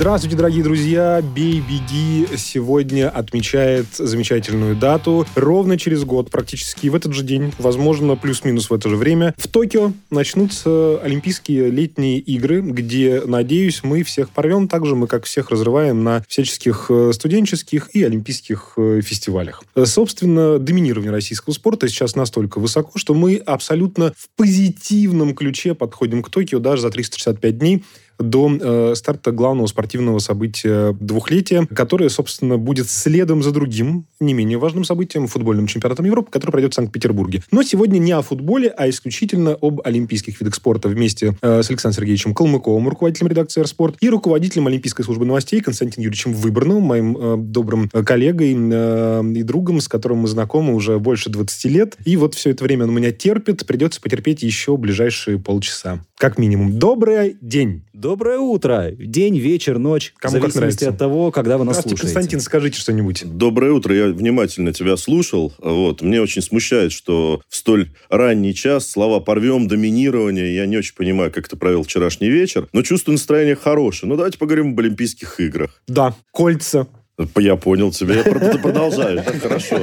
Здравствуйте, дорогие друзья! «Бей, беги» сегодня отмечает замечательную дату. Ровно через год, практически в этот же день, возможно, плюс-минус в это же время, в Токио начнутся Олимпийские летние игры, где, надеюсь, мы всех порвем. Также мы, как всех, разрываем на всяческих э, студенческих и олимпийских э, фестивалях. Э, Собственно, доминирование российского спорта сейчас настолько высоко, что мы абсолютно в позитивном ключе подходим к Токио даже за 365 дней до э, старта главного спортивного события двухлетия, которое, собственно, будет следом за другим, не менее важным событием, футбольным чемпионатом Европы, который пройдет в Санкт-Петербурге. Но сегодня не о футболе, а исключительно об олимпийских видах спорта вместе э, с Александром Сергеевичем Калмыковым, руководителем редакции «Спорт», и руководителем Олимпийской службы новостей Константином Юрьевичем Выборновым, моим э, добрым коллегой э, и другом, с которым мы знакомы уже больше 20 лет. И вот все это время он меня терпит, придется потерпеть еще ближайшие полчаса. Как минимум. Добрый день! Доброе утро. День, вечер, ночь. Кому в как зависимости нравится. от того, когда вы нас Здравствуйте, слушаете. Константин, скажите что-нибудь. Доброе утро. Я внимательно тебя слушал. Вот. Мне очень смущает, что в столь ранний час слова «порвем», «доминирование». Я не очень понимаю, как ты провел вчерашний вечер. Но чувствую настроение хорошее. Ну, давайте поговорим об Олимпийских играх. Да, кольца. Я понял тебя. Я про- Ты продолжаешь. Да, Хорошо.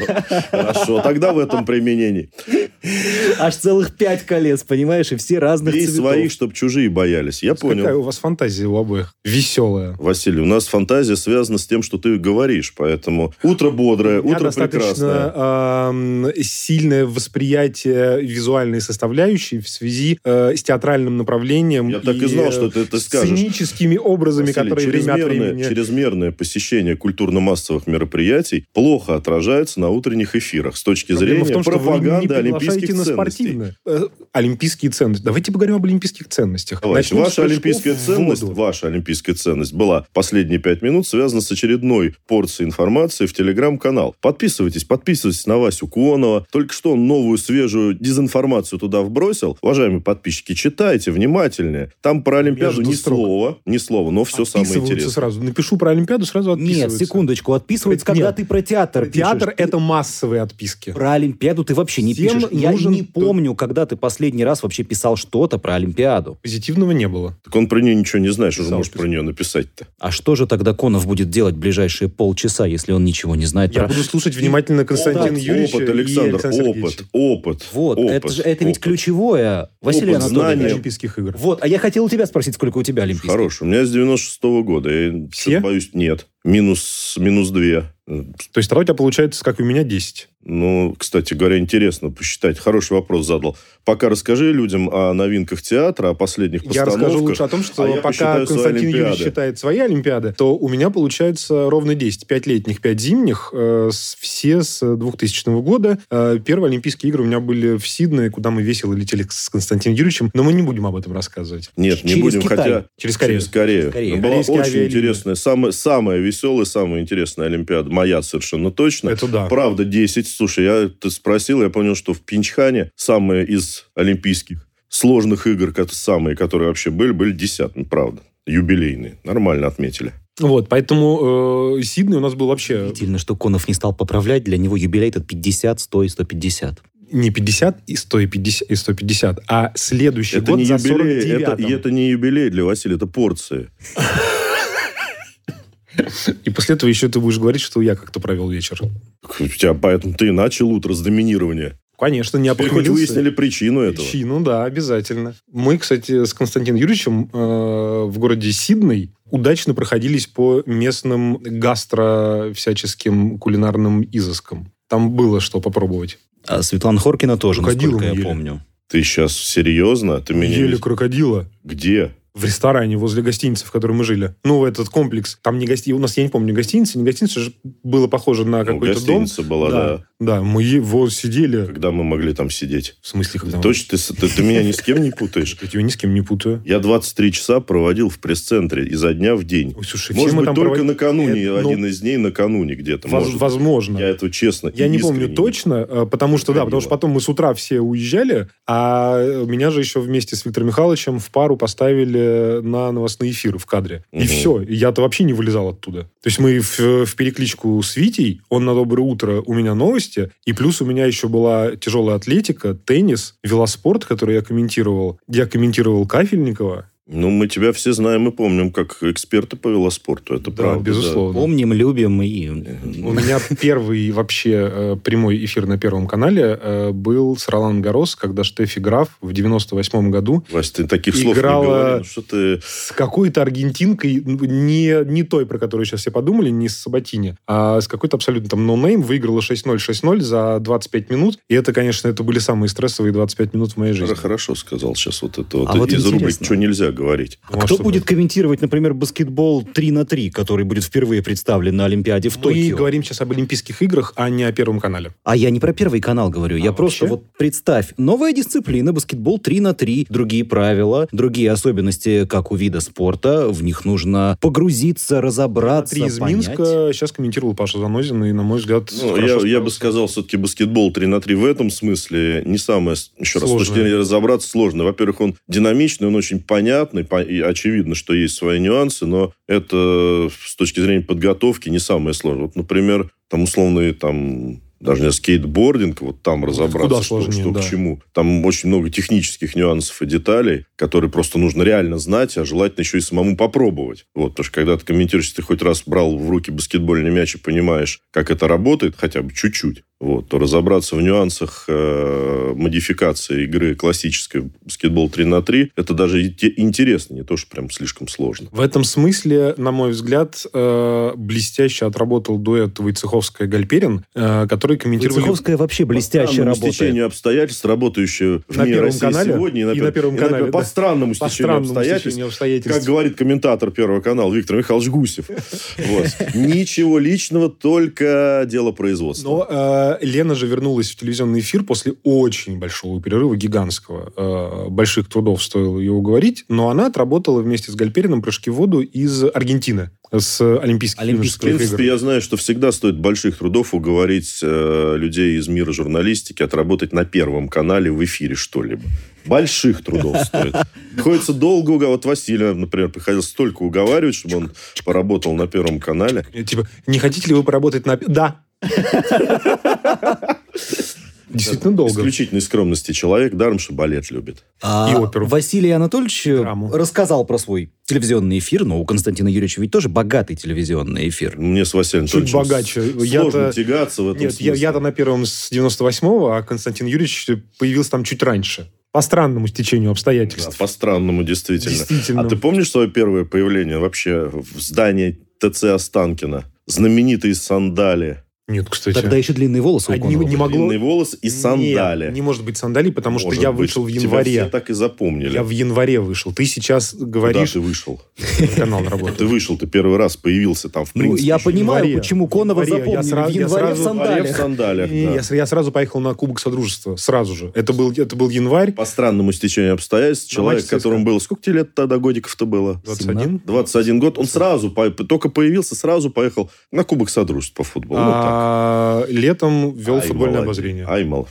Хорошо. Тогда в этом применении. Аж целых пять колец, понимаешь, и все разных Бей цветов. своих, чтобы чужие боялись. Я Какая понял. у вас фантазия у обоих? Веселая. Василий, у нас фантазия связана с тем, что ты говоришь. Поэтому утро бодрое, утро прекрасное. эм, сильное восприятие визуальной составляющей в связи э, с театральным направлением. Я так и знал, что ты это скажешь. Сценическими образами, Василий, которые время от чрезмерное, времени... чрезмерное посещение культурно-массовых мероприятий плохо отражается на утренних эфирах с точки Проблема зрения в том, что вы пропаганды не олимпийских на ценностей. Э, олимпийские ценности. Давайте поговорим об олимпийских ценностях. Давайте. Начнем Ваша олимпийская ценность, воду. ваша олимпийская ценность была последние пять минут связана с очередной порцией информации в телеграм-канал. Подписывайтесь, подписывайтесь на Васю Куонова. Только что он новую свежую дезинформацию туда вбросил. Уважаемые подписчики, читайте внимательнее. Там про Олимпиаду Между ни строк. слова, ни слова, но все самое Отписываются интересное. сразу. Напишу про Олимпиаду, сразу Нет, отписываются. Секундочку, отписывается, Нет. когда ты про театр Театр пишешь. Ты это массовые отписки. Про Олимпиаду ты вообще не Всем пишешь. Я не помню, когда ты последний раз вообще писал что-то про Олимпиаду. Позитивного не было. Так он про нее ничего не знает, что же Писал, про нее написать-то. А что же тогда Конов будет делать в ближайшие полчаса, если он ничего не знает Я про... буду слушать внимательно Константина опыт, Юрьевича опыт, и Александр, Сергеевича. опыт, опыт. Вот, опыт, это, же, это ведь опыт. ключевое, Василий Опыт, Анатольевич. знания. Олимпийских игр. Вот, а я хотел у тебя спросить, сколько у тебя Олимпийских? Хороший. У меня с 96 года. Я Все? боюсь, нет. Минус, минус две. То есть тогда у тебя получается, как у меня, 10. Ну, кстати говоря, интересно посчитать. Хороший вопрос задал. Пока расскажи людям о новинках театра, о последних Я постановках. расскажу лучше о том, что а я пока Константин Юрьевич считает свои Олимпиады, то у меня получается ровно 10. 5 летних, 5 зимних. э, все с 2000 года. Э, Первые Олимпийские игры у меня были в Сиднее, куда мы весело летели с Константином Юрьевичем. Но мы не будем об этом рассказывать. Нет, не Через будем, Китай. хотя... Через Корею. Через Корею. Корею. Была очень интересная, самая, самая веселая, самая интересная Олимпиада. Моя совершенно точно. Это да. Правда, 10. Слушай, я ты спросил, я понял, что в Пинчхане самые из олимпийских сложных игр, самые, которые вообще были, были десятыми, правда. Юбилейные. Нормально отметили. Вот, поэтому э, Сидней у нас был вообще Удивительно, что Конов не стал поправлять. Для него юбилей этот 50, 100 и 150. не 50 и 150, и 150 а следующий Это год не за юбилей, 49 это, и это не юбилей для Василия, это порции. И после этого еще ты будешь говорить, что я как-то провел вечер. У тебя, поэтому ты и начал утро с доминирования. Конечно, не Теперь хоть выяснили причину этого. Причину, да, обязательно. Мы, кстати, с Константином Юрьевичем э, в городе Сидней удачно проходились по местным гастро всяческим кулинарным изыскам. Там было что попробовать. А Светлана Хоркина тоже, Крокодилом насколько я ели. помню. Ты сейчас серьезно? Ты меня... Ели крокодила. Где? В ресторане возле гостиницы, в которой мы жили. Ну, этот комплекс. Там не гости... У нас, я не помню, гостиница, не гостиница, же было похоже на Ну, какой-то дом. гостиница была, да. Да, мы вот сидели... Когда мы могли там сидеть? В смысле, когда... Точно, ты, ты, ты меня ни с кем не путаешь? Я тебя ни с кем не путаю. Я 23 часа проводил в пресс-центре изо дня в день. Ой, слушай, Может быть, там только проводили- накануне, Это, ну, один из дней накануне где-то. воз- может. возможно. Я это честно Я и не помню точно, э, потому что, да, потому что потом мы с утра все уезжали, а меня же еще вместе с Виктором Михайловичем в пару поставили на новостные эфиры в кадре. И Мгм. все. Я-то вообще не вылезал оттуда. То есть мы в, в перекличку с Витей, он на доброе утро, у меня новости, и плюс у меня еще была тяжелая атлетика, теннис, велоспорт, который я комментировал. Я комментировал Кафельникова. Ну, мы тебя все знаем и помним как эксперта по велоспорту. Это Да, правда. безусловно. Помним, любим и... У меня первый вообще э, прямой эфир на Первом канале э, был с Ролан Гарос, когда Штефи Граф в 98 году Да. Вась, ты таких слов не говори. Ну, Что ты... с какой-то аргентинкой, не, не той, про которую сейчас все подумали, не с Сабатини, а с какой-то абсолютно там no name, выиграла 6-0, 6-0 за 25 минут. И это, конечно, это были самые стрессовые 25 минут в моей жизни. Хорошо сказал сейчас вот это вот А вот из рубрики. «Что нельзя говорить». А Ну, а кто что будет комментировать, например, баскетбол 3 на 3, который будет впервые представлен на Олимпиаде в Мы Токио? говорим сейчас об Олимпийских играх, а не о Первом канале. А я не про первый канал говорю. я А просто вообще? вот представь, новая дисциплина, баскетбол 3 на 3, другие правила, другие особенности, как у вида спорта. В них нужно погрузиться, разобраться, Три из понять. Минска сейчас комментировал Паша Занозин, и, на мой взгляд, Ну, я, я бы сказал, все-таки баскетбол 3 на 3 в этом смысле не самое, еще раз, с точки Сложное. зрения разобраться сложно. Во-первых, он динамичный, он очень понятный, по- и очевидно, что есть свои нюансы, но это с точки зрения подготовки не самое сложное. Вот, например, там условный там даже не скейтбординг, вот там разобраться, куда что, сложнее, что да. к чему. Там очень много технических нюансов и деталей, которые просто нужно реально знать, а желательно еще и самому попробовать. Вот, потому что когда ты комментируешь, ты хоть раз брал в руки баскетбольный мяч и понимаешь, как это работает, хотя бы чуть-чуть, вот, то разобраться в нюансах э, модификации игры классической баскетбол 3 на 3 это даже и те- интересно, не то, что прям слишком сложно. В этом смысле, на мой взгляд, э, блестяще отработал дуэт Войцеховская-Гальперин, э, который комментировали... Войцеховская вообще блестяще по работает. стечению обстоятельств, работающие в На МИР Первом России канале сегодня, и на Первом канале, по да. странному По стечению странному обстоятельств, стечению обстоятельств. как говорит комментатор Первого канала Виктор Михайлович Гусев. Вот. Ничего личного, только дело производства. Но э, Лена же вернулась в телевизионный эфир после очень большого перерыва, гигантского. Э, больших трудов стоило ее уговорить, но она отработала вместе с Гальперином прыжки в воду из Аргентины, с Олимпийских, Олимпийских В принципе, игр. я знаю, что всегда стоит больших трудов уговорить э, людей из мира журналистики отработать на Первом канале в эфире что-либо. Больших трудов стоит. Приходится долго уговаривать. Вот Василия, например, приходилось столько уговаривать, чтобы он поработал на Первом канале. Типа, не хотите ли вы поработать на... Да. Действительно долго. Исключительной скромности человек, даром, что балет любит. А И оперу. Василий Анатольевич э, Драму. рассказал про свой телевизионный эфир, но у Константина Юрьевича ведь тоже богатый телевизионный эфир. Мне с Василием Чуть Анатольевичем богаче. Сложно тягаться в этом Нет, я, смысле. я-то на первом с 98-го, а Константин Юрьевич появился там чуть раньше. По странному стечению Да, обстоятельств. по-странному, действительно. Действительно. А ты помнишь свое первое появление вообще в здании ТЦ Останкина? Знаменитые сандали. Нет, кстати. Тогда еще длинные волосы Одни- Конова не могло- Длинный волос и сандали. Нет, не может быть сандали, потому что Может я быть. вышел в Тебя январе. все так и запомнили. Я в январе вышел. Ты сейчас Куда говоришь, ты вышел? канал Ты работает. вышел, ты первый раз появился там, в Ну, принципе. я еще понимаю, январе. почему Конова. Я запомнили сразу- в я январе в сандалях. да. я, я сразу поехал на Кубок Содружества. Сразу же. Это был, это был январь. По странному стечению обстоятельств, человек, которому было... Сколько тебе лет тогда годиков-то было? 21. 21 год. Он сразу, только появился, сразу поехал на Кубок Содружеств по футболу. Ну, так. А, летом вел футбольное обозрение. Ай, мол.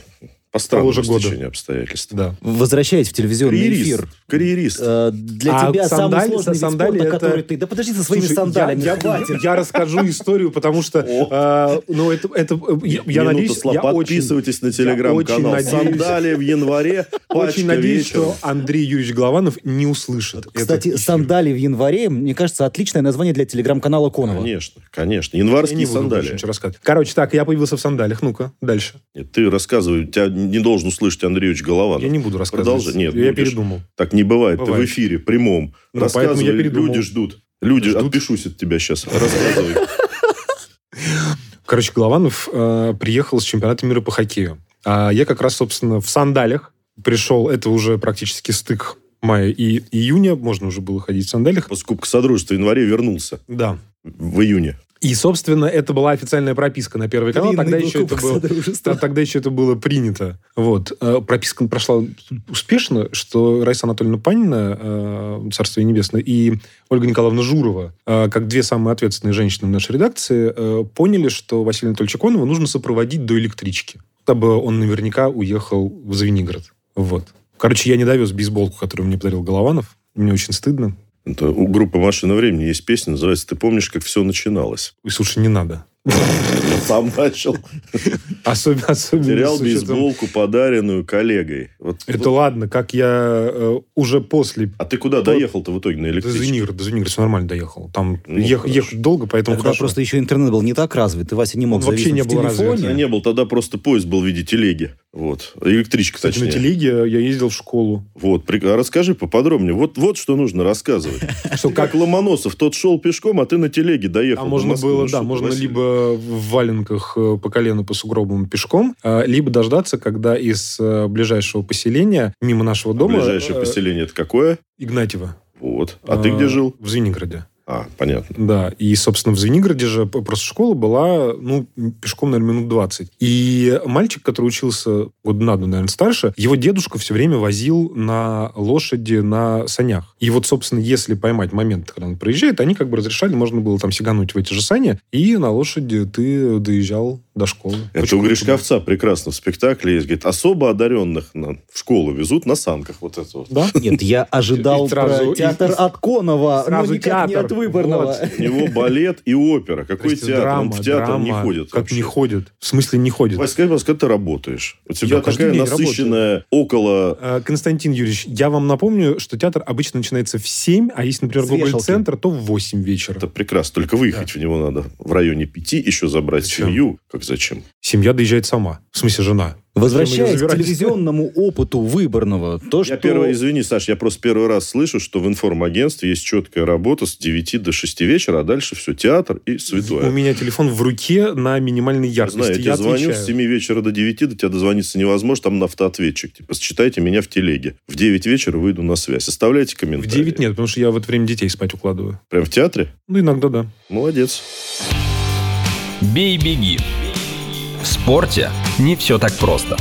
По странному же года. стечению обстоятельств. Да. Возвращаясь в телевизионный Карьерист. эфир. Карьерист. э, Для А тебя самый сандали- сложный вид сандали спорта, это- который ты... Да подожди со своими Слушай, сандалями, я, я- хватит. я расскажу историю, потому что, э, ну, это, это я, я надеюсь, я очень, Подписывайтесь на я телеграм-канал. Сандали в январе. очень надеюсь, вечером. что Андрей Юрьевич Голованов не услышит. Кстати, сандали в январе, мне кажется, отличное название для телеграм-канала Конова. Конечно, конечно. Я не Январские сандали. Короче, так, я появился в сандалях. Ну-ка, дальше. Ты рассказывай. Тебя не должен услышать Андрей Ильич Голованов. Я не буду рассказывать. Продолжай. Нет, я будешь. передумал. Так не бывает. Ты Бывает. в эфире, прямом. Ну, Рассказывай. я передумал. Люди ждут. Люди, Ждут. отпишусь от тебя сейчас. Рассказывай. Короче, Голованов э, приехал с чемпионата мира по хоккею. А я как раз, собственно, в сандалях пришел. Это уже практически стык мая и июня. Можно уже было ходить в сандалях. После Кубка Содружества в январе вернулся. Да. в июне. И, собственно, это была официальная прописка на Первый канал. Тогда еще, это было, тогда еще это было принято. Вот. Э, Прописка прошла успешно, что Раиса Анатольевна Панина, э, Царство небесное, и Ольга Николаевна Журова, э, как две самые ответственные женщины в нашей редакции, поняли, что Василия Анатольевича Конова нужно сопроводить до электрички. Чтобы он наверняка уехал в Звенигород. Вот. Короче, я не довез бейсболку, которую мне подарил Голованов. Мне очень стыдно. Это у группы «Машина времени» есть песня, называется «Ты помнишь, как все начиналось?» И, слушай, не надо. Сам начал. Особенно, особенно Терял бейсболку, подаренную коллегой. Вот, Это вот. ладно, как я э, уже после... А ты куда То- доехал-то в итоге на До электричке? Звенигорода, до Звенигорода все нормально доехал. Там Ну, ех- хорошо. ехать долго, поэтому Тогда хорошо. просто еще интернет был не так развит, и Вася не мог Он вообще не в телефоне. развит. Я не был, тогда просто поезд был в виде телеги. Вот. Электричка, Кстати, на точнее. телеге я ездил в школу. Вот. При- А расскажи поподробнее. Вот, вот что нужно рассказывать. Что Как Ломоносов, тот шел пешком, а ты на телеге доехал. А до можно было, Ну, да, можно либо в валенках э, по колено по сугробам пешком, а, либо дождаться, когда из э, ближайшего поселения, мимо нашего А дома... Ближайшее э, поселение это какое? Игнатьево. Вот. А ты Э, где жил? В Звенигороде. А, понятно. Да, и, собственно, в Звенигороде же просто школа была, ну, пешком, наверное, минут 20. И мальчик, который учился год на два, наверное, старше, его дедушка все время возил на лошади на санях. И вот, собственно, если поймать момент, когда он проезжает, они как бы разрешали, можно было там сигануть в эти же сани, и на лошади ты доезжал до школы. Это Очень у круто Гришковца прекрасно в спектакле есть. Говорит, особо одаренных на- в школу везут на санках. Вот это вот. Да? Нет, я ожидал сразу- театр от Конова, сразу но никак не театр. от Выборного. Вот. У него балет и опера. Какой театр? драма, Он в театр драма. не ходит. Как вообще. не ходит? В смысле не ходит? Вась, скажи, когда ты работаешь? У тебя Я такая насыщенная около... Э, Константин Юрьевич, я вам напомню, что театр обычно начинается в 7, а если, например. Гоголь-центр, то в 8 вечера. Это прекрасно. Только выехать в него надо в районе пяти, еще забрать Зачем? семью. Как зачем? Семья доезжает сама. В смысле, жена. Возвращаясь к телевизионному опыту Выборного, то, что... Я первый, извини, Саш, я просто первый раз слышу, что в информагентстве есть четкая работа с 9 до 6 вечера, а дальше все, театр и У святое. меня телефон в руке на минимальной Я яркости. знаю, я тебе звоню с 7 вечера до 9, до тебя дозвониться невозможно, там на автоответчик. Типа, считайте меня в телеге. В 9 вечера выйду на связь. Оставляйте В комментарии. 9 нет, потому что я в это время детей спать укладываю. Прям в театре? Ну, иногда да. Молодец. Бей-беги. В спорте не все так просто.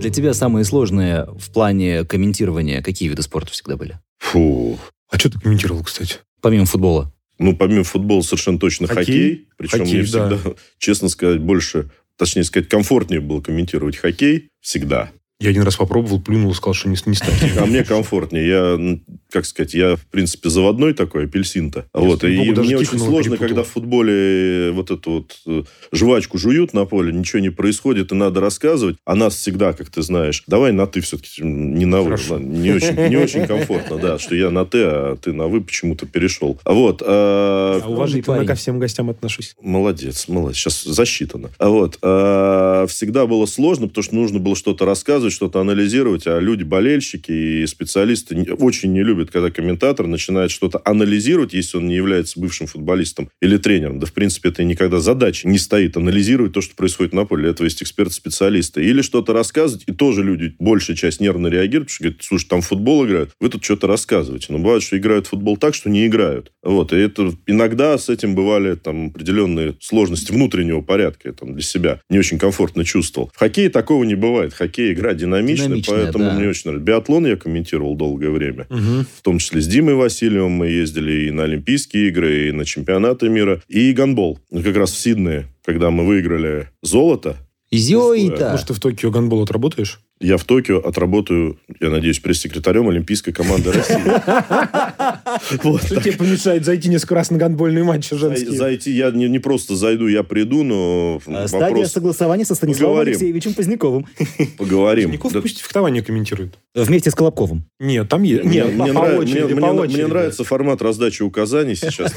Для тебя самые сложные в плане комментирования какие виды спорта всегда были? Фу. А что ты комментировал, кстати? Помимо футбола. Ну, помимо футбола, совершенно точно хоккей. Хоккей? Причем Хоккей, мне всегда, честно сказать, больше, точнее сказать, комфортнее было комментировать хоккей. Всегда. Я один раз попробовал, плюнул и сказал, что не, не станет. А мне комфортнее. Я, как сказать, я, в принципе, заводной такой, апельсин-то. Вот. И мне очень сложно, перепутал. когда в футболе вот эту вот э, жвачку жуют на поле, ничего не происходит, и надо рассказывать. А нас всегда, как ты знаешь, давай на «ты» все-таки, не на «вы». Не очень, не очень комфортно, да, что я на «ты», а ты на «вы» почему-то перешел. Вот. а, А уважительно парень. ко всем гостям отношусь. Молодец, молодец. Сейчас засчитано. А вот. а, всегда было сложно, потому что нужно было что-то рассказывать, что-то анализировать, а люди, болельщики и специалисты очень не любят, когда комментатор начинает что-то анализировать, если он не является бывшим футболистом или тренером. Да, в принципе, это никогда задача не стоит анализировать то, что происходит на поле. Для этого есть эксперты-специалисты. Или что-то рассказывать, и тоже люди, большая часть нервно реагирует, потому что говорят, слушай, там футбол играют, вы тут что-то рассказываете. Но бывает, что играют в футбол так, что не играют. Вот. И это иногда с этим бывали там определенные сложности внутреннего порядка. Я там для себя не очень комфортно чувствовал. В хоккее такого не бывает. Хоккей игра динамичная, Динамичная, поэтому да. мне очень нравится. Биатлон я комментировал долгое время. Мгм. В том числе с Димой Васильевым мы ездили и на Олимпийские игры, и на чемпионаты мира, и гандбол. Ну, Как раз в Сиднее, когда мы выиграли золото, Зёй-то! Может, ты в Токио гандбол отработаешь? Я в Токио отработаю, я надеюсь, пресс-секретарем Олимпийской команды России. Вот. Что тебе помешает зайти несколько раз на гандбольные матчи Зай- женские? Зайти, я не, не просто зайду, я приду, но А, Стадия согласования со Станиславом. Алексеевичем Поздняковым. поговорим. Да- пусть фехтование комментирует. Вместе с Колобковым. Нет, там есть. Мне, Нет, мне нравится формат раздачи указаний сейчас.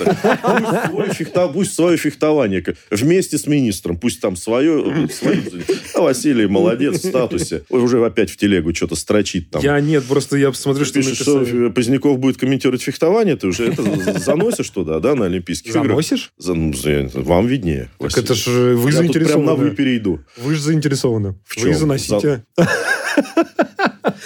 Пусть свое фехтование вместе с министром. Пусть там свое. А Василий молодец в статусе. Ой, уже опять в телегу что-то строчит там. Я нет, просто я посмотрю, что пишешь, что. Поздняков будет комментировать фехтование, ты уже это заносишь туда, да, на Олимпийских играх? Заносишь? За- ну, Вам виднее. Так это же вы Я тут прям на «вы» заинтересованы. перейду. Вы же заинтересованы. В Вы чем? заносите.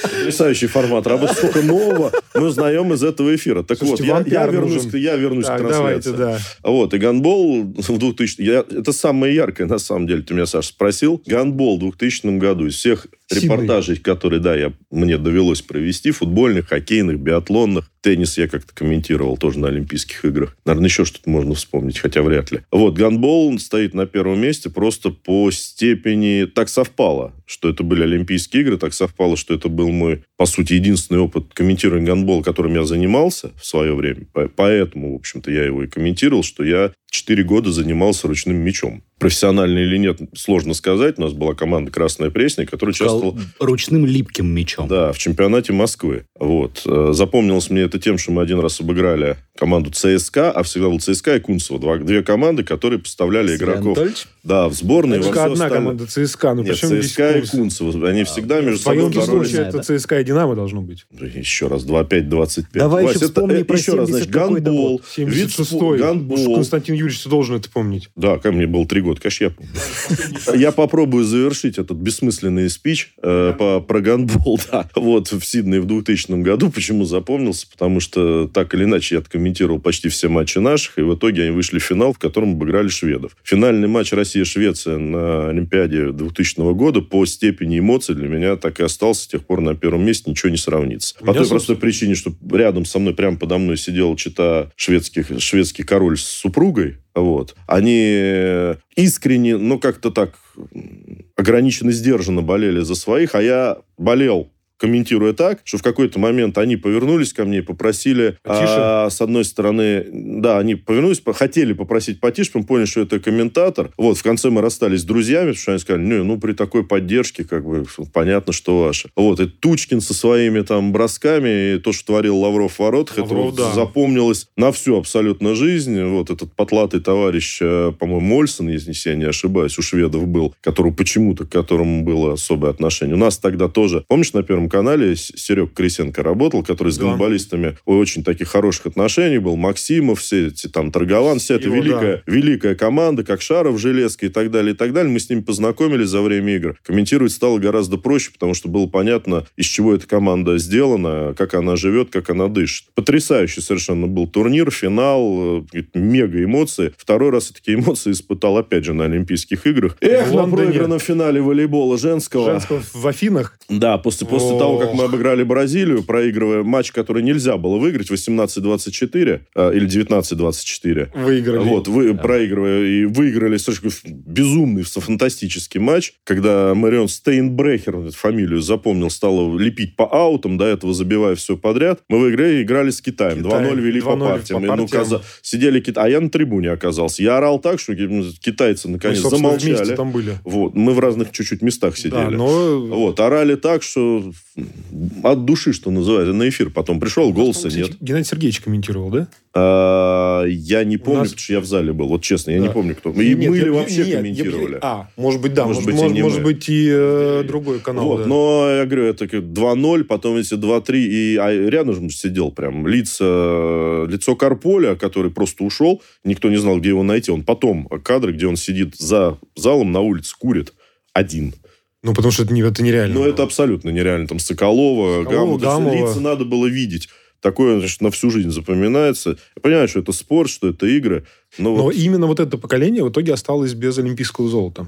Потрясающий формат работы. Сколько нового мы узнаем из этого эфира. Так Слушайте, вот, я, я вернусь, нужен. к- я вернусь Так, к давайте, трансляции. да. Вот, и гандбол в 2000... Я, это самое яркое, на самом деле, ты меня, Саша, спросил. Гандбол в 2000 году из всех. Репортажей, которые, да, я, мне довелось провести, футбольных, хоккейных, биатлонных, теннис я как-то комментировал тоже на Олимпийских играх. Наверное, еще что-то можно вспомнить, хотя вряд ли. Вот, гандбол стоит на первом месте просто по степени... Так совпало, что это были Олимпийские игры, так совпало, что это был мой, по сути, единственный опыт комментирования гандбола, которым я занимался в свое время. По- Поэтому, в общем-то, я его и комментировал, что я 4 года занимался ручным мячом. Профессионально или нет, сложно сказать. У нас была команда «Красная Пресня», которая участвовала Сказал, ручным липким мечом. да, в чемпионате Москвы. Вот. Э, Запомнилось мне это тем, что мы один раз обыграли команду ЦСКА, а всегда был ЦСКА и Кунцево. Два, две команды, которые поставляли Сергей игроков Анатольевич? да, в сборные. во Только одна остальное. команда ЦСКА. Ну, Нет, ЦСКА и Кунцево? Они всегда между В собой боролись. случае это ЦСКА и Динамо должно быть. Еще раз, 2-5-25. Давай Вась, еще это, вспомни э, про еще раз, значит, 70 какой-то гандбол, год. вид 76-й. спо- Уж гандбол. Константин Юрьевич, ты должен это помнить. Да, ко мне было три года, конечно, я помню. Я попробую завершить этот бессмысленный спич э, по, про гандбол, да. Вот, в Сиднее в 2000 году. Почему запомнился? Потому что так или иначе я откомментировал почти все матчи наших, и в итоге они вышли в финал, в котором обыграли шведов. Финальный матч Россия-Швеция на Олимпиаде 2000 года по степени эмоций для меня так и остался с тех пор на первом месте, ничего не сравнится. По той простой причине, что рядом со мной, прямо подо мной сидел чита шведских, шведский король с супругой, вот. Они э, искренне, ну, как-то так ограниченно, сдержанно болели за своих, а я болел комментируя так, что в какой-то момент они повернулись ко мне и попросили, Потише? а, с одной стороны, да, они повернулись, по- хотели попросить потише, потом поняли, что это комментатор. Вот, в конце мы расстались с друзьями, потому что они сказали, ну, ну, при такой поддержке, как бы, понятно, что ваше. Вот, и Тучкин со своими там бросками, и то, что творил Лавров в воротах, это Лавров, вот да. запомнилось на всю абсолютно жизнь. Вот этот потлатый товарищ, э, по-моему, Мольсон, если я не ошибаюсь, у шведов был, которого почему-то, к которому было особое отношение. У нас тогда тоже, помнишь, на Первом канале Серег Крисенко работал, который с Да. гандболистами очень таких хороших отношений был, Максимов, все эти там Торгован, вся эта Его, великая, великая команда, как Шаров, Железка и так далее, и так далее. Мы с ними познакомились за время игр. Комментировать стало гораздо проще, потому что было понятно, из чего эта команда сделана, как она живет, как она дышит. Потрясающий совершенно был турнир, финал, э, мега эмоции. Второй раз я такие эмоции испытал, опять же, на Олимпийских играх. Эх, на проигранном финале волейбола женского. Женского в Афинах. Да, после, после Ох. того, как мы обыграли Бразилию, проигрывая матч, который нельзя было выиграть, 18-24 э, или 19-24. Выиграли. Вот, вы, проигрывая, и выиграли безумный, фантастический матч, когда Марион Стейнбрехер, эту фамилию запомнил, стала лепить по аутам, до этого забивая все подряд. Мы выиграли играли с Китаем. Китай. 2-0 вели по 2:0 партиям. по И, ну, партиям. каза- Сидели кита... А я на трибуне оказался. Я орал так, что ну, китайцы Мы, наконец собственно, замолчали. там были. Вот. Мы в разных чуть-чуть местах сидели. Да, но... Вот, орали так, что от души, что называется, на эфир потом пришел, голоса нет. Геннадий Сергеевич комментировал, да? А, я не помню, нас- потому что я в зале был, вот честно, я Да. не помню, кто. И Нет, мы я- ли вообще нет, я- комментировали? А, может быть, да. Может Может, быть, и может, быть, и э, другой канал. Вот, да. но я говорю, это как 2-0, потом эти 2-3, и а рядом же сидел прям лица, лицо Карполя, который просто ушел, никто не знал, где его найти. Он потом кадры, где он сидит за залом на улице, курит один. Ну, потому что это, не, это нереально. Ну, это абсолютно нереально. Там Соколова, Соколова, есть Гамова. Лица надо было видеть. Такое, значит, на всю жизнь запоминается. Я понимаю, что это спорт, что это игры. Но, Но вот, именно вот это поколение в итоге осталось без олимпийского золота.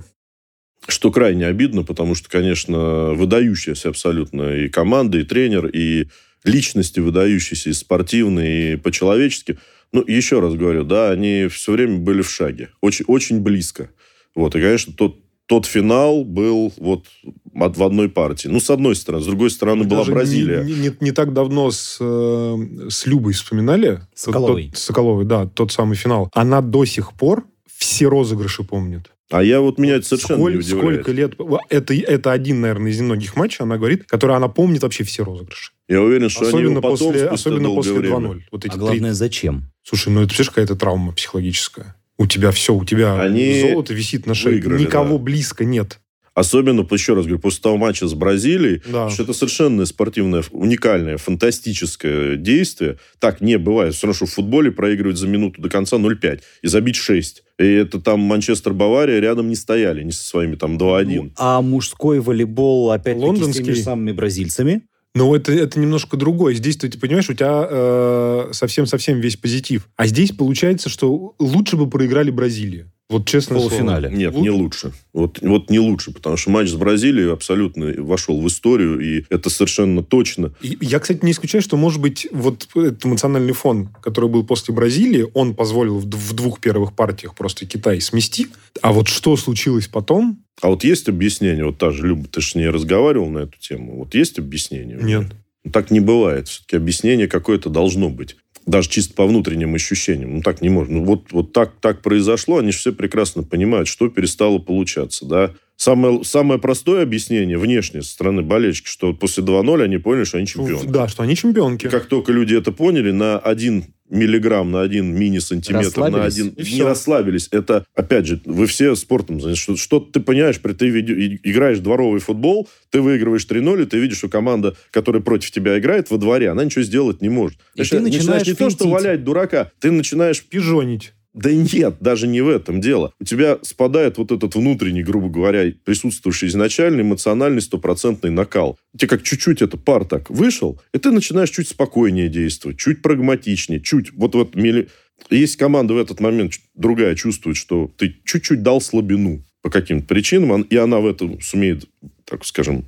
что крайне обидно, потому что, конечно, выдающаяся абсолютно и команда, и тренер, и личности выдающиеся, и спортивные, и по-человечески. Ну, еще раз говорю, да, они все время были в шаге. Очень, очень близко. Вот, и, конечно, тот, тот финал был вот от- в одной партии. Ну, с одной стороны. С другой стороны, была Даже Бразилия. Не, не- не так давно с, э, с Любой вспоминали. Соколовой. Тот- тот- Соколовой, да, тот самый финал. Она до сих пор все розыгрыши помнит. А я вот меня это совершенно сколько, не удивляет. сколько лет... Это, это один, наверное, из немногих матчей, она говорит, который она помнит вообще все розыгрыши. Я уверен, что они Особенно его потом, после, особенно после время. 2-0. Вот эти А три- главное, зачем? Слушай, ну это, представляешь, какая-то травма психологическая. У тебя все, у тебя Они золото висит на шее. выиграли, Никого да. близко нет. Особенно, еще раз говорю, после того матча с Бразилией, Да. что это совершенно спортивное, уникальное, фантастическое действие. Так не бывает. Все равно, что в футболе проигрывать за минуту до конца 0-5 и забить 6. И это там Манчестер-Бавария рядом не стояли, не со своими там 2-1. Ну, а мужской волейбол, опять-таки, с теми же самыми бразильцами. Но это, это немножко другое. Здесь, ты понимаешь, у тебя э, совсем-совсем весь позитив. А здесь получается, что лучше бы проиграли Бразилии. Вот честно В полуфинале. Нет, не лучше. Вот, вот не лучше, потому что матч с Бразилией абсолютно вошел в историю, и это совершенно точно. И Я, кстати, не исключаю, что, может быть, вот этот эмоциональный фон, который был после Бразилии, он позволил в в двух первых партиях просто Китай смести. А вот что случилось потом, А вот есть объяснение, вот та же Люба, ты же с ней разговаривал на эту тему, вот есть объяснение? нет. Ну, Так не бывает. Все-таки объяснение какое-то должно быть. Даже чисто по внутренним ощущениям. Ну, так не можно. Ну, вот, вот так, так произошло, они же все прекрасно понимают, что перестало получаться, да. Самое, самое простое объяснение внешнее со стороны болельщики, что после 2-0 они поняли, что они чемпионы. Да, что они чемпионки. И как только люди это поняли, на один миллиграмм, на один мини-сантиметр, на один... и Не расслабились. Это, опять же, вы все спортом заняты. Что, что ты понимаешь, при ты види- играешь дворовый футбол, ты выигрываешь 3-0, и ты видишь, что команда, которая против тебя играет во дворе, она ничего сделать не может. И Знаешь, ты начинаешь не то, что валять дурака, ты начинаешь Пижонить. Да нет, даже не в этом дело. У тебя спадает вот этот внутренний, грубо говоря, присутствующий изначально эмоциональный стопроцентный накал. У тебя как чуть-чуть это пар так вышел, и ты начинаешь чуть спокойнее действовать, чуть прагматичнее, чуть вот вот мили... Есть команда в этот момент другая чувствует, что ты чуть-чуть дал слабину по каким-то причинам, и она в этом сумеет, так скажем,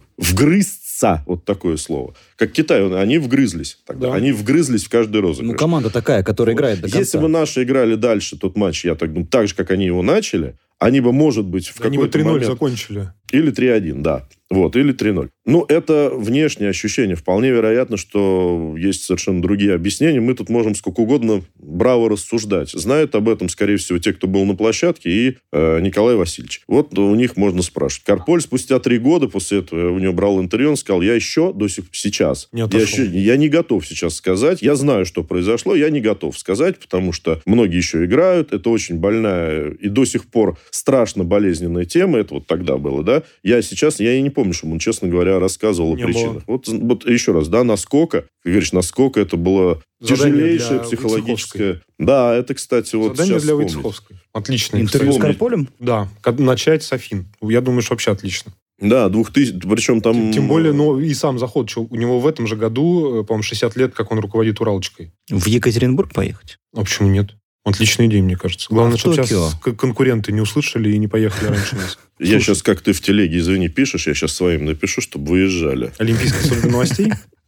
вгрызться, вот такое слово. Как Китай, он- они вгрызлись тогда, Да. они вгрызлись в каждый Ну, розыгрыш. команда такая, которая играет до конца. Если бы наши играли дальше тот матч, я так думаю, так же, как они его начали, они бы, может быть, в Они бы какой-то 3-0 момент... закончили. Или 3-1, да. Вот, или 3-0. Ну, это внешнее ощущение. Вполне вероятно, что есть совершенно другие объяснения. Мы тут можем сколько угодно браво рассуждать. Знают об этом, скорее всего, те, кто был на площадке, и э, Николай Васильевич. Вот у них можно спрашивать. Карполь спустя три года после этого, я у него брал интервью, он сказал, я еще до сих сейчас, Не я, еще, я не готов сейчас сказать. Я знаю, что произошло, я не готов сказать, потому что многие еще играют. Это очень больная и до сих пор страшно болезненная тема. Это вот тогда было, да? Я сейчас, я и не помню, что он, честно говоря, рассказывал Не о причинах. было. Вот, вот еще раз, да, насколько, ты говоришь, насколько это было Задание тяжелейшее для психологическое. Да, это, кстати, вот Задание сейчас для вспомнить. Войцеховской. Отлично. Интервью с Вспомнить. Карполем? Да, начать с Афин. Я думаю, что вообще отлично. Да, 2000, причем там... Тем, тем более, ну, и сам заход. чё, У него в этом же году, э, по-моему, 60 лет, как он руководит Уралочкой. В Екатеринбург поехать? А почему нет? Отличная идея, мне кажется. Главное, А чтобы Токио? сейчас конкуренты не услышали и не поехали раньше нас. Я сейчас, как ты в телеге, извини, пишешь, я сейчас своим напишу, чтобы выезжали. Олимпийская служба новостей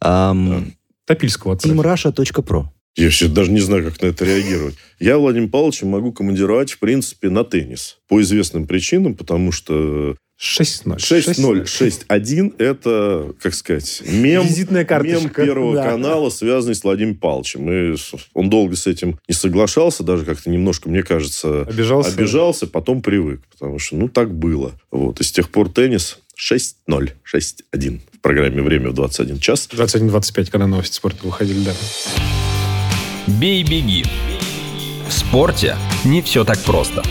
Топильского отправь. teamrusha.pro. Я вообще даже не знаю, как на это реагировать. Я Владимир Павловича могу командировать, в принципе, на теннис. По известным причинам, потому что 6-0. 6-0, 6-1 – это, как сказать, мем, Визитная карточка. мем Первого Да. канала, связанный с Владимиром Павловичем. И он долго с этим не соглашался, даже как-то немножко, мне кажется, Обижался. обижался, потом привык. Потому что, ну, так было. Вот. И с тех пор теннис 6-0, 6-1 в программе «Время в 21 час». 21-25, когда новости спорта выходили, да. Бей-беги. В спорте не все так просто.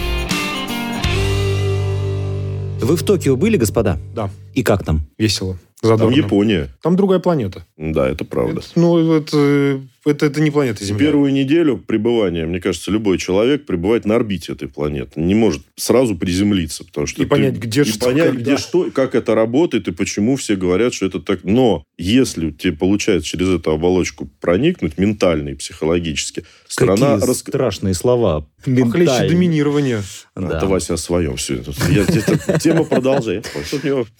Вы в Токио были, господа? Да, И как там? весело. Там Задорно. Япония. Там другая планета. Да, это правда. Это, ну, это, это, это не планета Земля. Первую неделю пребывания, мне кажется, любой человек пребывает на орбите этой планеты. Не может сразу приземлиться. Потому что И ты- понять, где и что, понять, когда. где что, как это работает, и почему все говорят, что это так. Но если тебе получается через эту оболочку проникнуть ментально и психологически, страна... Какие рас- страшные слова. Похлеще Ментально. доминирование. Да. Это Вася о своем все. Я, это- тема продолжает.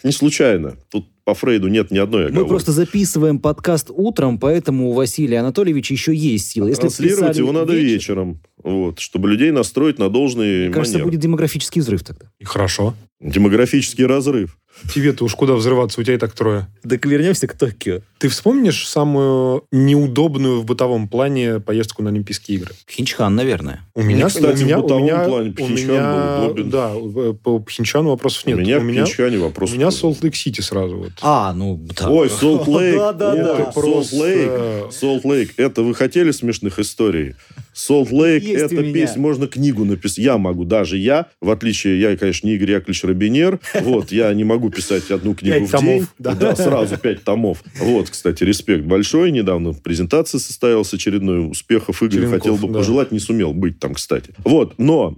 Не- случайно. Тут по Фрейду нет ни одной Мы оговорки. просто записываем подкаст утром, поэтому у Василия Анатольевича еще есть силы. Если Транслировать его надо вечером, вечером. Вот, чтобы людей настроить на должный Мне кажется, манер. будет демографический взрыв тогда. И хорошо. Демографический разрыв. Тебе-то уж куда взрываться, у тебя и так трое. Так вернемся к Токио. Ты вспомнишь самую неудобную в бытовом плане поездку на Олимпийские игры? Хинчхан, наверное. У меня, кстати, у меня, в бытовом у меня, плане у Пхенчхан меня- был удобен. да, э, по Пхенчхану вопросов нет. у меня у в меня, Пхенчхане у вопрос. меня Солт-Лейк-Сити сразу. Вот. А, ну, да. Ой, Солт-Лейк. Да, да, да. Солт-Лейк. Солт-Лейк. Это вы хотели смешных историй? Солт Лейк Есть это песня, можно книгу написать. Я могу, даже я, в отличие, я, конечно, не Игорь Яковлевич Рабинер, вот, я не могу писать одну книгу Пять в день. да. Сразу пять томов. Вот, кстати, респект большой. Недавно презентация состоялась очередной. Успехов Игорь хотел бы пожелать, не сумел быть там, кстати. Вот, но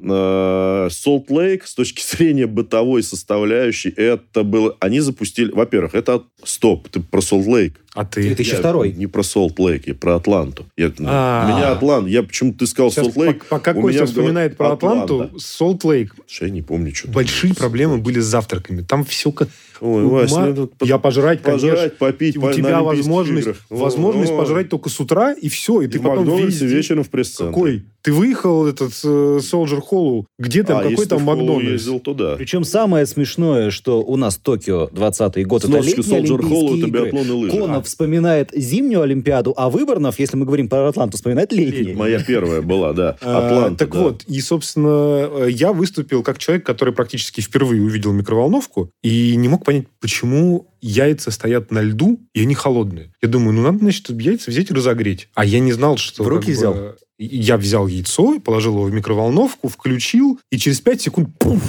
Солт Лейк с точки зрения бытовой составляющей, это было... Они запустили... Во-первых, это... Стоп, ты про Солт Лейк. А ты? 2002. Я Не про Солт Лейк, я про Атланту. Я, А. У меня Атлант. Я почему ты сказал Сейчас, Солт Лейк? по- пока у Костя вспоминает про Атланту, Атланта. Солт Лейк. Слушай, Я не помню, что. Большие проблемы были с завтраками. Там все... ка- Ой, Ума- Вась, ну, тут я пожрать, конечно. пожрать, попить, у тебя возможность, возможность о. пожрать только с утра, и все. И И ты потом день- вечером в пресс-центре. Какой? Ты выехал этот Солджер Холлу, где там, А, какой там Холлу Макдональдс? ездил туда. Причем самое смешное, что у нас Токио 20 год, это Сносочка летние Soldier Hollow, Олимпийские это игры. биатлон и лыжи. Конов вспоминает зимнюю Олимпиаду, а Выборнов, если мы говорим про Атланту, вспоминает летние. Моя первая была, да. А, Атланта, так да. вот, и, собственно, э, я выступил как человек, который практически впервые увидел микроволновку и не мог понять, почему яйца стоят на льду, и они холодные. Я думаю, ну, надо, значит, яйца взять и разогреть. А я не знал, что... В руки как взял? Я взял яйцо, положил его в микроволновку, включил, и через 5 секунд пуф!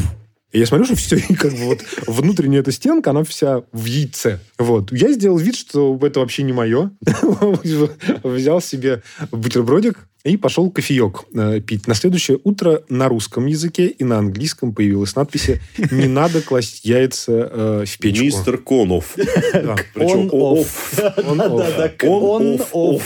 И я смотрю, что все, как бы вот внутренняя эта стенка, она вся в яйце. Вот. Я сделал вид, что это вообще не мое. Взял себе бутербродик и пошел кофеек э, пить. На следующее утро на русском языке и на английском появилась надпись «Не надо класть яйца э, в печку». Мистер Конов. Да. Причем. Он off. on-off.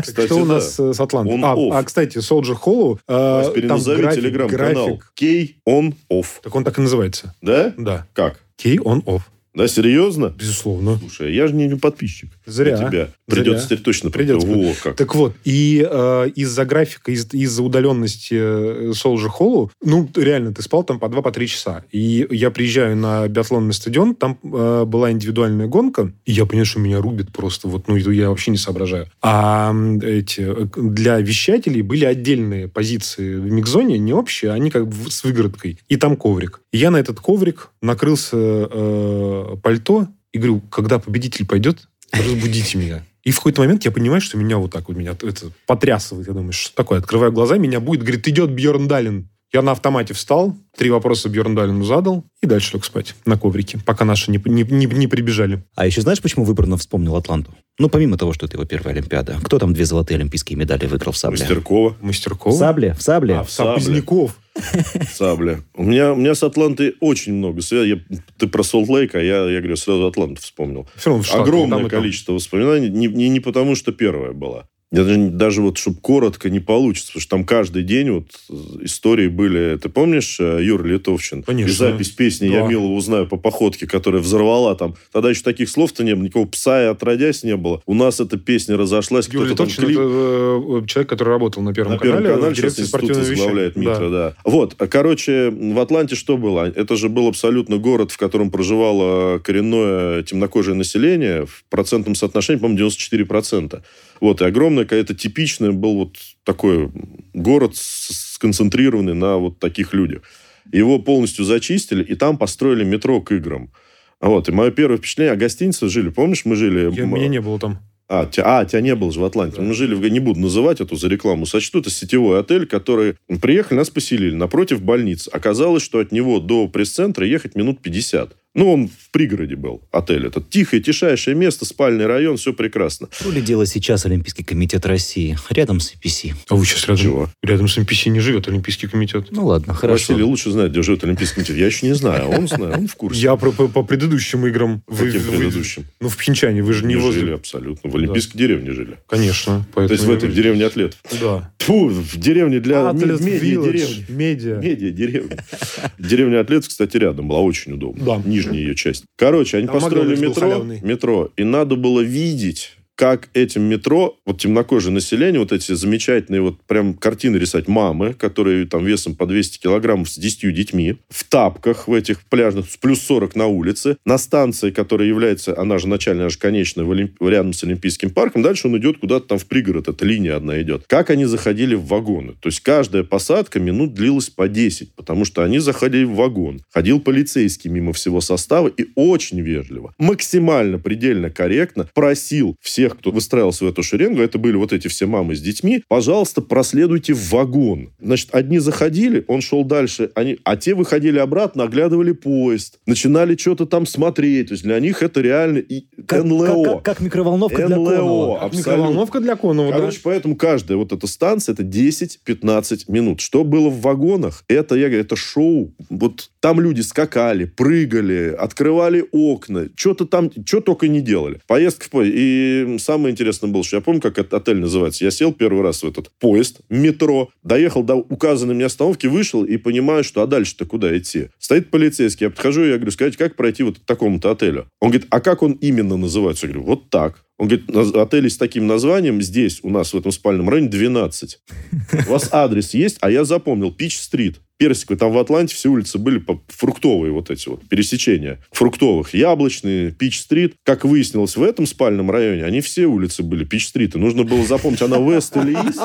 Кстати, Что у нас э, с Атлантой? А, а, кстати, Soldier Hollow, э, Переназови график, телеграм-канал. Кей он off. Так он так и называется. Да? Да. Как? Key on off. Да, серьезно? Безусловно. Слушай, я же не подписчик. Зря. На тебя. Придется Зря. теперь точно Придется. Во, как. Так вот, и э, из-за графика, из- из-за удаленности э, Soldier Hollow, ну, реально, ты спал там по 2 по 3 часа. И я приезжаю на биатлонный стадион, там э, была индивидуальная гонка, и я понимаю, что меня рубит просто, вот, ну, я вообще не соображаю. А эти, э, для вещателей были отдельные позиции в микзоне, не общие, они как бы с выгородкой. И там коврик. И я на этот коврик накрылся э, пальто и говорю, когда победитель пойдет, разбудите меня. И в какой-то момент я понимаю, что меня вот так вот меня это потрясывает. Я думаю, что такое? Открываю глаза, меня будет, говорит, идет Бьерн Далин. Я на автомате встал, три вопроса Бьерн Далину задал и дальше лег спать на коврике, пока наши не, не, не, не прибежали. А еще знаешь, почему Выборнов вспомнил Атланту? Ну, помимо того, что это его первая Олимпиада. Кто там две золотые олимпийские медали выиграл в сабле? Мастеркова. В Мастеркова. сабле? В сабле? А, в сабле. Поздняков. Сабля. У меня, у меня с Атлантой очень много связей. Ты про Солт Лейк, а я, я говорю, сразу Атланту вспомнил. Все равно Огромное там и там. количество воспоминаний. Не, не, не потому, что первая была. Я даже, даже вот, чтобы коротко, не получится. Потому что там каждый день вот истории были. Ты помнишь э, Юра Литовчин? Конечно. И запись песни «Я Да. милого узнаю по походке», которая взорвала там. Тогда еще таких слов-то не было. Никакого пса и отродясь не было. У нас эта песня разошлась. Там Литовчин клип- это э, человек, который работал на Первом на Первом канале, канале в сейчас дирекции институт возглавляет. Митра, да. Вот, а, короче, в Атланте что было? Это же был абсолютно город, в котором проживало коренное темнокожее население в процентном соотношении, по-моему, 94%. Вот, и огромное, это типичный был вот такой город сконцентрированный на вот таких людях. Его полностью зачистили, и там построили метро к играм. Вот, и мое первое впечатление, а гостиницы жили, помнишь, мы жили... Я, меня не было там. А, тебя, а, тебя не было же в Атланте. Да. Мы жили, в, не буду называть эту за рекламу, сочту, это сетевой отель, который... Приехали, нас поселили напротив больницы. Оказалось, что от него до пресс-центра ехать минут 50. Ну, он в пригороде был, отель этот. Тихое, тишайшее место, спальный район, все прекрасно. Что ли делает сейчас Олимпийский комитет России? Рядом с ИПС. А вы сейчас рядом, Чего? рядом с МПС не живет Олимпийский комитет. Ну ладно, хорошо. Василий лучше знает, где живет Олимпийский комитет. Я еще не знаю, а он знает, он в курсе. Я про, по, по предыдущим играм. Вы- Каким вы- предыдущим? ну, в Пхенчане, вы же не Не возле... жили абсолютно. В Олимпийской деревне жили. Конечно. То есть в этой деревне атлетов. Да. Фу, в деревне для... Атлет медиа деревни. Медиа. Медиа деревня. Деревня Атлетов, кстати, рядом была очень удобно. Да. Нижняя ее часть. Короче, они Там построили метро, метро, и надо было видеть, как этим метро, вот темнокожее население, вот эти замечательные вот прям картины рисовать мамы, которые там весом по 200 килограммов с 10 детьми, в тапках в этих пляжных, с плюс 40 на улице, на станции, которая является, она же начальная, она же конечная, в Олимп- рядом с Олимпийским парком, дальше он идет куда-то там в пригород, эта линия одна идет. Как они заходили в вагоны? То есть каждая посадка минут длилась по 10, потому что они заходили в вагон. Ходил полицейский мимо всего состава и очень вежливо, максимально предельно корректно просил всех тех, кто выстраивался в эту шеренгу, это были вот эти все мамы с детьми, пожалуйста, проследуйте в вагон. Значит, одни заходили, он шел дальше, они, а те выходили обратно, оглядывали поезд, начинали что-то там смотреть. То есть для них это реально и Как, НЛО. как- как- как микроволновка для НЛО. Конова. абсолютно. Микроволновка для Конова, да. Короче, поэтому каждая вот эта станция это 10-15 минут. Что было в вагонах? Это, я говорю, это шоу. Вот там люди скакали, прыгали, открывали окна, что-то там, что только не делали. Поездка в поезд. И самое интересное было, что я помню, как этот отель называется. Я сел первый раз в этот поезд, метро, доехал до указанной мне остановки, вышел и понимаю, что а дальше-то куда идти? Стоит полицейский, я подхожу, и я говорю, скажите, как пройти вот к такому-то отелю? Он говорит, а как он именно называется? Я говорю, вот так. Он говорит, «Наз- отели с таким названием здесь, у нас в этом спальном районе, 12. У вас адрес есть? А я запомнил. Пич-стрит. Персиковый. Там в Атланте все улицы были фруктовые вот эти вот пересечения. Фруктовых. Яблочные, Пич-стрит. Как выяснилось, в этом спальном районе они все улицы были Пич-стрит. И нужно было запомнить, она Вест или Ист.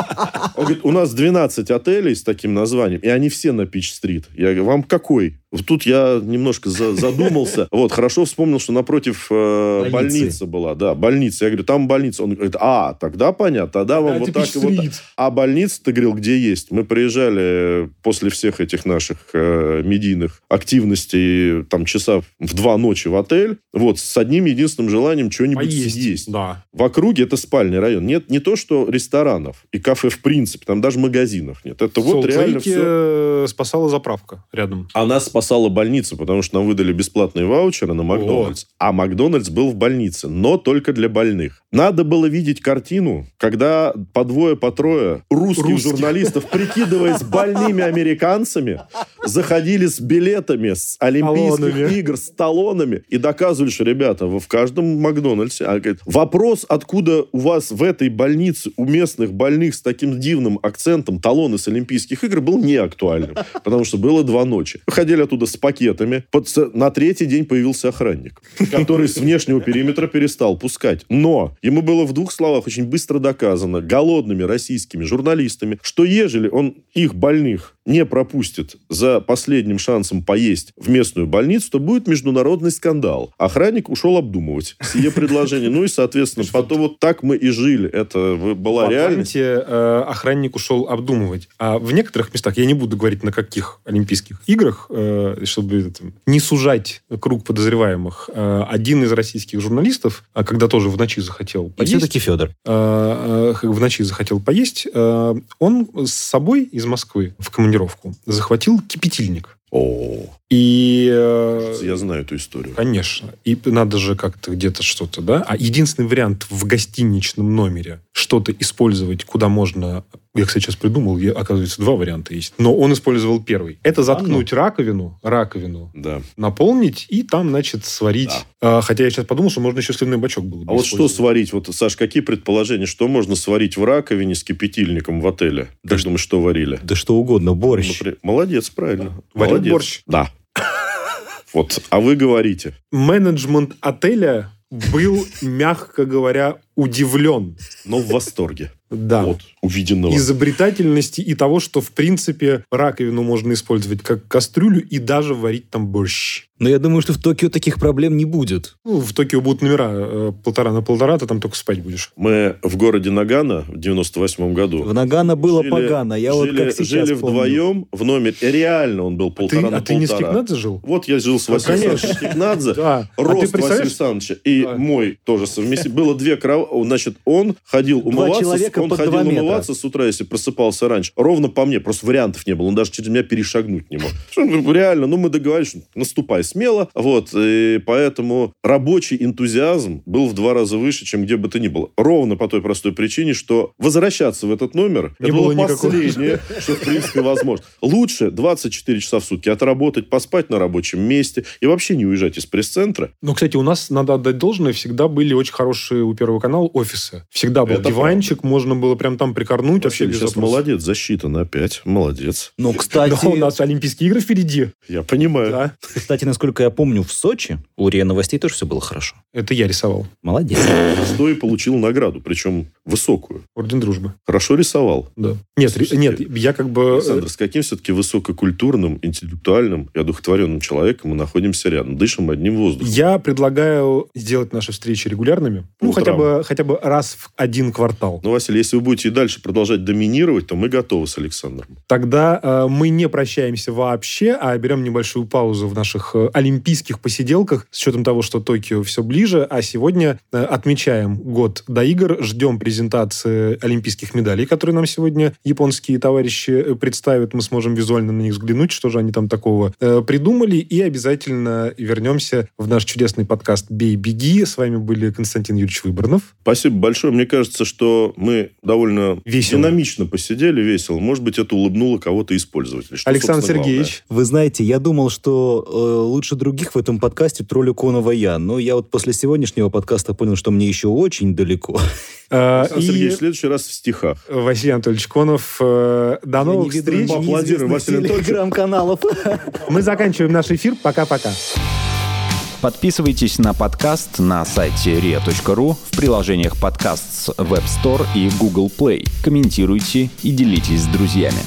Он говорит, у нас 12 отелей с таким названием, и они все на Пич-стрит. Я говорю, вам какой? Тут я немножко за- задумался. Вот, хорошо вспомнил, что напротив э, больница была. Да, больница. Я говорю, там больница. Он говорит, а, тогда понятно. Тогда вам Это вот так и вот так. А больница, ты говорил, где есть? Мы приезжали после всех этих наших э, медийных активностей, там, часа в два ночи в отель, вот, с одним единственным желанием что-нибудь Поесть. съесть. Да. В округе это спальный район. Нет не то, что ресторанов и кафе в принципе, там даже магазинов нет. Это В вот реально все. э, спасала заправка рядом. А нас спасала больница, потому что нам выдали бесплатные ваучеры на Макдональдс. А Макдональдс был в больнице, но только для больных. Надо было видеть картину, когда по двое, по трое русских, Русских. журналистов, прикидываясь больными американцами, заходили с билетами с Олимпийских Талонами. игр, с талонами и доказывали, что, ребята, в каждом Макдональдсе. А, говорит, вопрос, откуда у вас в этой больнице у местных больных с таким дивным акцентом талоны с Олимпийских игр был не актуальным, потому что было два ночи. Выходили оттуда с пакетами. Под- На третий день появился охранник, который с внешнего периметра перестал пускать. Но ему было в двух словах очень быстро доказано голодными российскими журналистами, что ежели он их больных не пропустит за последним шансом поесть в местную больницу, то будет международный скандал. Охранник ушел обдумывать сие предложение. Ну и, соответственно, потом вот так мы и жили. Это была реальность. Э, охранник ушел обдумывать. А в некоторых местах, я не буду говорить на каких Олимпийских играх, э, чтобы это, не сужать круг подозреваемых, э, один из российских журналистов, а когда тоже в ночи захотел И поесть, все-таки Федор. э, э, в ночи захотел поесть, э, он с собой из Москвы в командировку захватил кипятильник. О, И... я знаю эту историю. Конечно. И надо же как-то где-то что-то, да? А единственный вариант в гостиничном номере что-то использовать, куда можно... Я, кстати, сейчас придумал, я- оказывается, два варианта есть. Но он использовал первый. Это заткнуть раковину, раковину, Да. наполнить и там, значит, сварить. А, хотя я сейчас подумал, что можно еще сливной бачок было бы А вот что сварить? Вот, Саш, какие предположения? Что можно сварить в раковине с кипятильником в отеле? Как думаешь, что варили? Да что угодно, борщ. Например, Молодец, правильно. Варил Молодец. борщ? Да. Вот, а вы говорите. Менеджмент отеля был, мягко говоря, удивлен. Но в восторге. Да. От увиденного. изобретательности и того, что, в принципе, раковину можно использовать как кастрюлю и даже варить там борщ. Но я думаю, что в Токио таких проблем не будет. Ну, в Токио будут номера э, полтора на полтора, ты там только спать будешь. Мы в городе Нагано в 98 году. В Нагано было жили- погано. Я вот жили, как сейчас жили помню. вдвоем в номере. И реально он был А ты, полтора на а ты не с полтора. Кикнадзе жил? Вот я жил с Ну, Василием конечно. Александровичем Кикнадзе. Да. А ты Рост Василия представляешь? Александровича и мой тоже совместим. Было две кровати. Значит, он ходил умываться. он ходил умываться с утра, если просыпался раньше. Ровно по мне. Просто вариантов не было. Он даже через меня перешагнуть не мог. Реально, ну, мы договорились, что наступай смело. Вот. И поэтому рабочий энтузиазм был в два раза выше, чем где бы то ни было. Ровно по той простой причине, что возвращаться в этот номер Не это было было никакого. последнее, что, в принципе, возможно. Лучше 24 часа в сутки отработать, поспать на рабочем месте и вообще не уезжать из пресс-центра. Ну, кстати, у нас, надо отдать должное, всегда были очень хорошие у Первого канала офисы. Всегда был Это диванчик, можно было прям там прикорнуть. Вообще Василий без сейчас вопросов. молодец, засчитано опять. Молодец. Ну, кстати, Да, у нас Олимпийские игры впереди. Я понимаю. Да. кстати, насколько я помню, в Сочи у РИА Новостей тоже все было хорошо. Это я рисовал. Молодец. Что и получил награду. Причем Высокую. Орден Дружбы. Хорошо рисовал. Да. Нет, ри- нет, я как бы... Александр, с каким все-таки высококультурным, интеллектуальным и одухотворенным человеком мы находимся рядом? Дышим одним воздухом. Я предлагаю сделать наши встречи регулярными. По Ну, хотя бы, хотя бы раз в один квартал. Ну, Василий, если вы будете и дальше продолжать доминировать, то мы готовы с Александром. Тогда э, мы не прощаемся вообще, а берем небольшую паузу в наших э, олимпийских посиделках с учетом того, что Токио все ближе, а сегодня э, отмечаем год до игр, ждем презентации олимпийских медалей, которые нам сегодня японские товарищи э, представят, мы сможем визуально на них взглянуть, что же они там такого э, придумали, и обязательно вернемся в наш чудесный подкаст «Бей, беги». С вами были Константин Юрьевич Выборнов. Спасибо большое. Мне кажется, что мы довольно Весело. динамично посидели, весело. Может быть, это улыбнуло кого-то из пользователей. Что, Александр собственно, главное. Сергеевич. Вы знаете, я думал, что э, лучше других в этом подкасте троллю Конова я, но я вот после сегодняшнего подкаста понял, что мне еще очень далеко. Александр и- Сергеевич, в следующий раз в стихах. Василий Анатольевич Конов. э, До Я новых встреч. Поаплодируем Василию Анатольевичу. телеграм-каналов. Мы заканчиваем наш эфир. Пока-пока. Подписывайтесь на подкаст на сайте ria.ru в приложениях подкаст с Web Store и Google Play. Комментируйте и делитесь с друзьями.